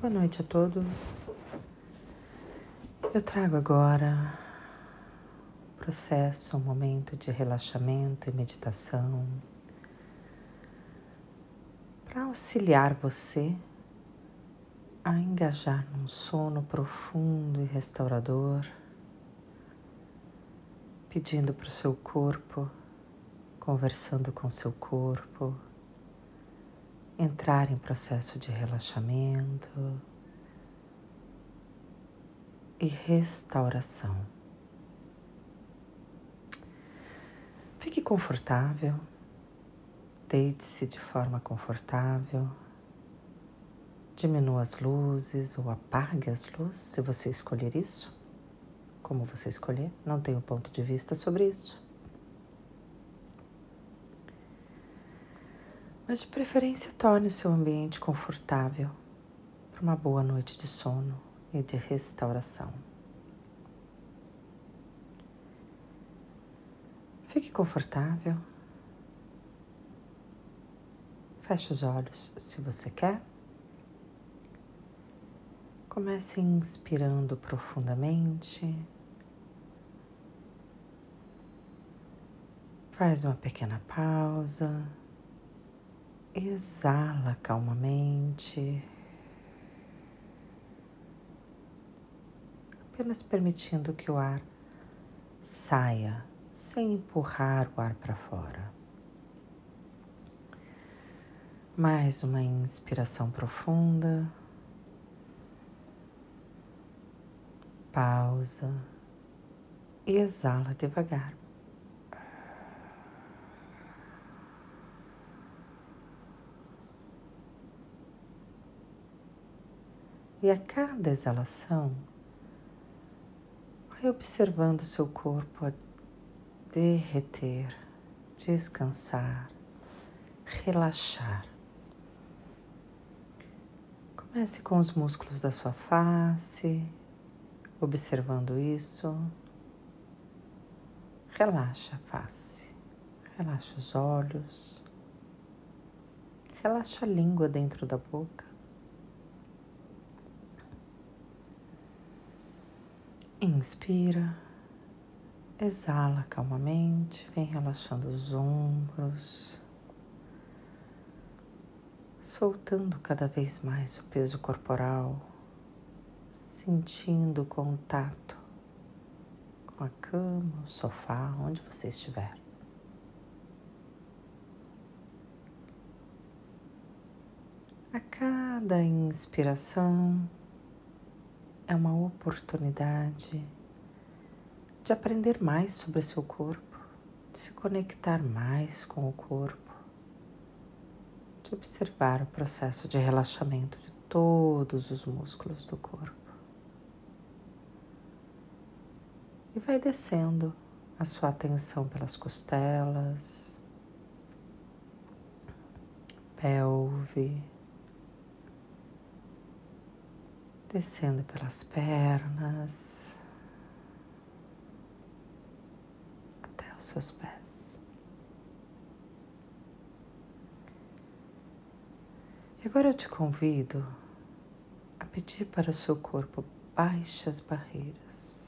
Boa noite a todos. Eu trago agora um processo, um momento de relaxamento e meditação para auxiliar você a engajar num sono profundo e restaurador, pedindo para o seu corpo, conversando com seu corpo, entrar em processo de relaxamento e restauração. Fique confortável, deite-se de forma confortável, diminua as luzes ou apague as luzes, se você escolher isso, como você escolher, não tenho ponto de vista sobre isso. Mas de preferência torne o seu ambiente confortável para uma boa noite de sono e de restauração. Fique confortável. Feche os olhos se você quer. Comece inspirando profundamente. Faz uma pequena pausa exala calmamente, apenas permitindo que o ar saia sem empurrar o ar para fora. Mais uma inspiração profunda. Pausa exala devagar. E a cada exalação, vai observando seu corpo a derreter, descansar, relaxar. Comece com os músculos da sua face, observando isso. Relaxa a face, relaxa os olhos, relaxa a língua dentro da boca. Inspira, exala calmamente, vem relaxando os ombros, soltando cada vez mais o peso corporal, sentindo contato com a cama, o sofá, onde você estiver. A cada inspiração, é uma oportunidade de aprender mais sobre seu corpo, de se conectar mais com o corpo, de observar o processo de relaxamento de todos os músculos do corpo. E vai descendo a sua atenção pelas costelas, pelve, descendo pelas pernas até os seus pés. E agora eu te convido a pedir para o seu corpo baixas barreiras.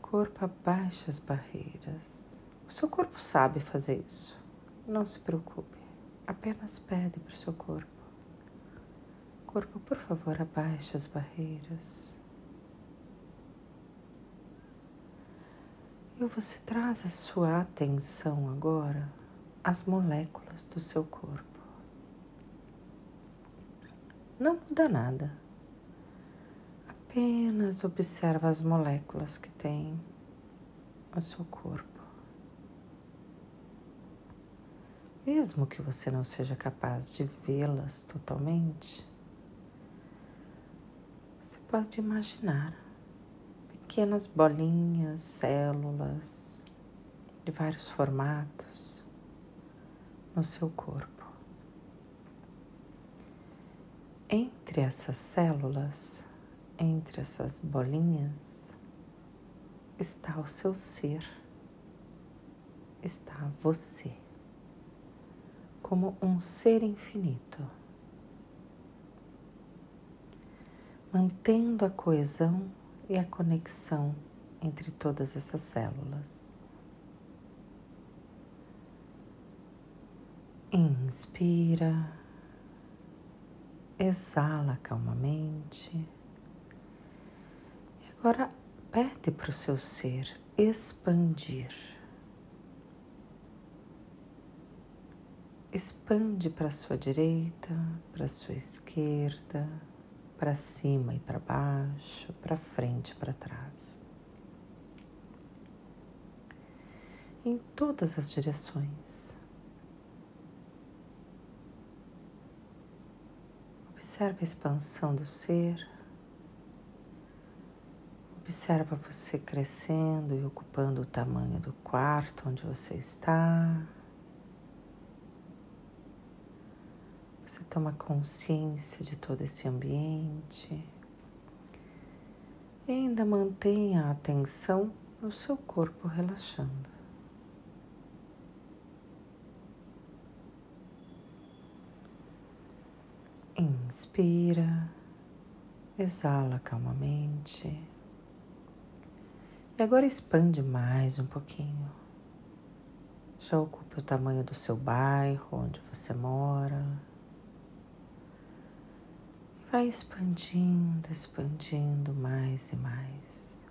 Corpo abaixa as barreiras. O seu corpo sabe fazer isso. Não se preocupe. Apenas pede para o seu corpo corpo, por favor, abaixe as barreiras. E você traz a sua atenção agora às moléculas do seu corpo. Não muda nada. Apenas observa as moléculas que tem no seu corpo. Mesmo que você não seja capaz de vê-las totalmente, pode imaginar pequenas bolinhas, células de vários formatos no seu corpo. Entre essas células, entre essas bolinhas, está o seu ser, está você, como um ser infinito mantendo a coesão e a conexão entre todas essas células. Inspira, exala calmamente. E agora pede para o seu ser expandir. Expande para a sua direita, para a sua esquerda, para cima e para baixo, para frente e para trás. Em todas as direções. Observe a expansão do ser. Observa você crescendo e ocupando o tamanho do quarto onde você está. Você toma consciência de todo esse ambiente. E ainda mantenha a atenção no seu corpo relaxando. Inspira, exala calmamente. E agora expande mais um pouquinho. Já ocupe o tamanho do seu bairro, onde você mora. Vai expandindo, expandindo mais e mais.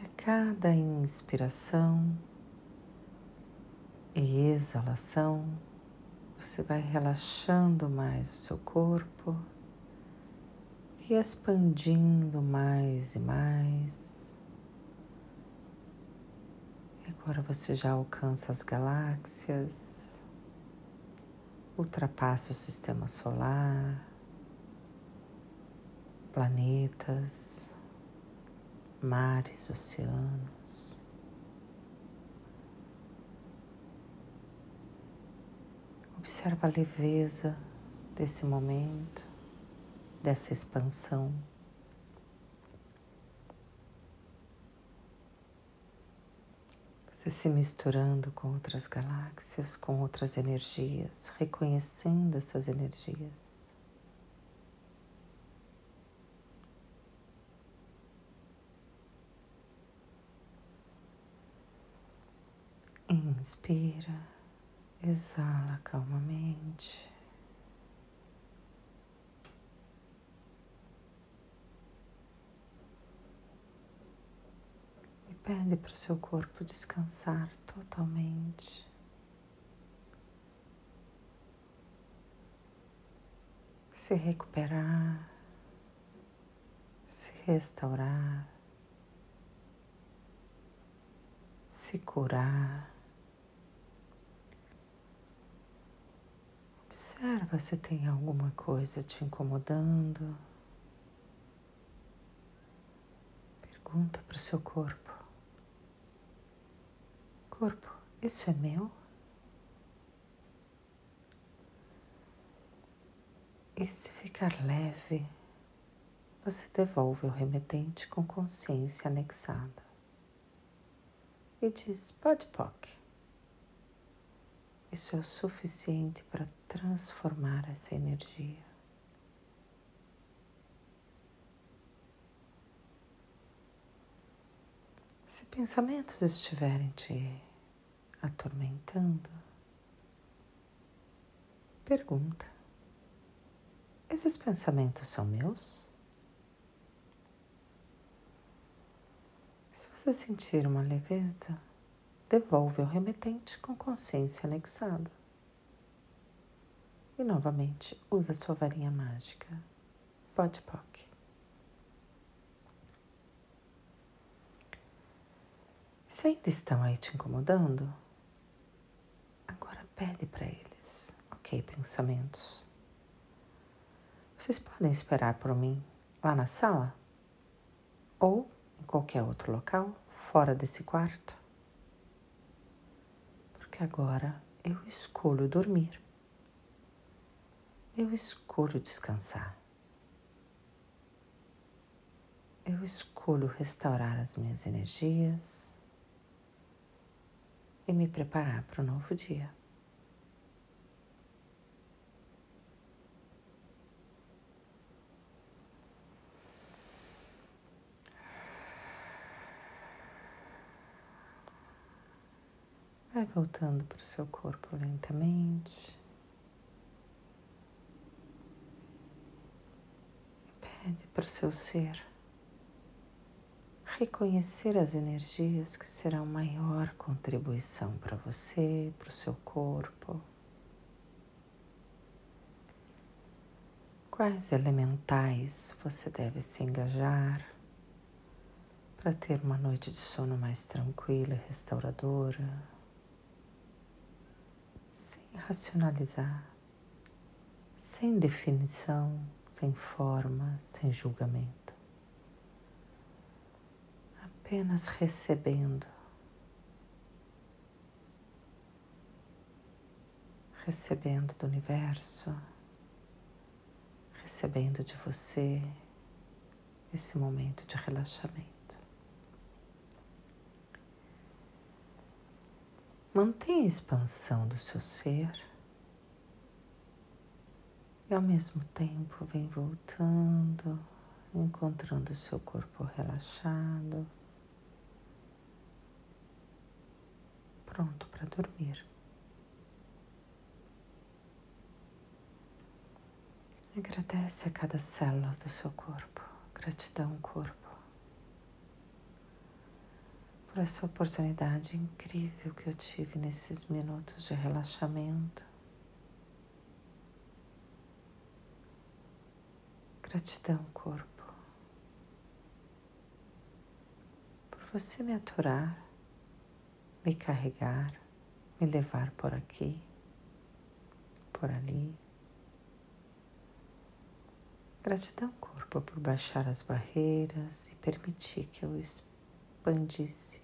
E a cada inspiração, e exalação, você vai relaxando mais o seu corpo e expandindo mais e mais. E agora você já alcança as galáxias, ultrapassa o sistema solar, planetas, mares, oceanos. Observa a leveza desse momento, dessa expansão. Você se misturando com outras galáxias, com outras energias, reconhecendo essas energias. Inspira. Exala calmamente. E pede para o seu corpo descansar totalmente. Se recuperar, se restaurar, se curar. Observa se tem alguma coisa te incomodando. Pergunta para o seu corpo: Corpo, isso é meu? E se ficar leve, você devolve o remetente com consciência anexada e diz: Pode, POC. Isso é o suficiente para transformar essa energia. Se pensamentos estiverem te atormentando, pergunta: esses pensamentos são meus? Se você sentir uma leveza, devolve ao remetente com consciência anexada. E novamente usa sua varinha mágica. Pode POC. Se ainda estão aí te incomodando, pede para eles. Ok, pensamentos. Vocês podem esperar por mim lá na sala? Ou em qualquer outro local, fora desse quarto? Porque agora eu escolho dormir eu escolho descansar. Eu escolho restaurar as minhas energias e me preparar para o novo dia. Vai voltando para o seu corpo lentamente. Pede para o seu ser reconhecer as energias que serão maior contribuição para você, para o seu corpo. Quais elementais você deve se engajar para ter uma noite de sono mais tranquila e restauradora? Sem racionalizar, sem definição, sem forma, sem julgamento, apenas recebendo. Recebendo do universo, recebendo de você esse momento de relaxamento. Mantenha a expansão do seu ser e ao mesmo tempo vem voltando, encontrando o seu corpo relaxado, pronto para dormir. Agradece a cada célula do seu corpo. Gratidão, corpo por essa oportunidade incrível que eu tive nesses minutos de relaxamento. Gratidão, corpo, por você me aturar, me carregar, me levar por aqui, por ali. Gratidão, corpo, por baixar as barreiras e permitir que eu expandisse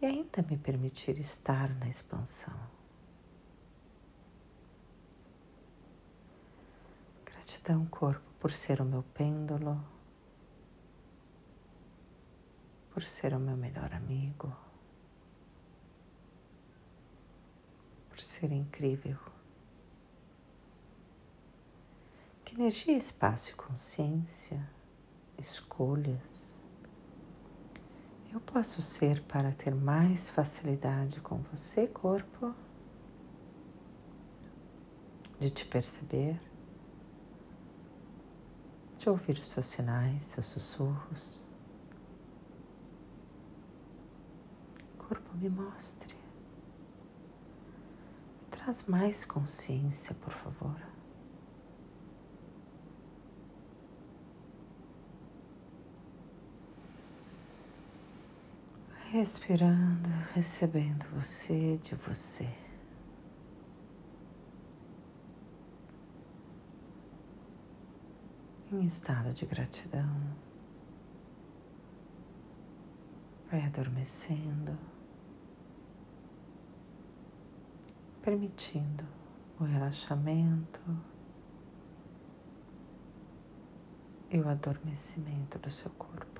e ainda me permitir estar na expansão. Gratidão, corpo, por ser o meu pêndulo, por ser o meu melhor amigo, por ser incrível. Que energia, espaço e consciência, escolhas, eu posso ser para ter mais facilidade com você, corpo, de te perceber, de ouvir os seus sinais, seus sussurros. Corpo, me mostre. Traz mais consciência, por favor. Respirando, recebendo você de você. Em estado de gratidão. Vai adormecendo, permitindo o relaxamento e o adormecimento do seu corpo.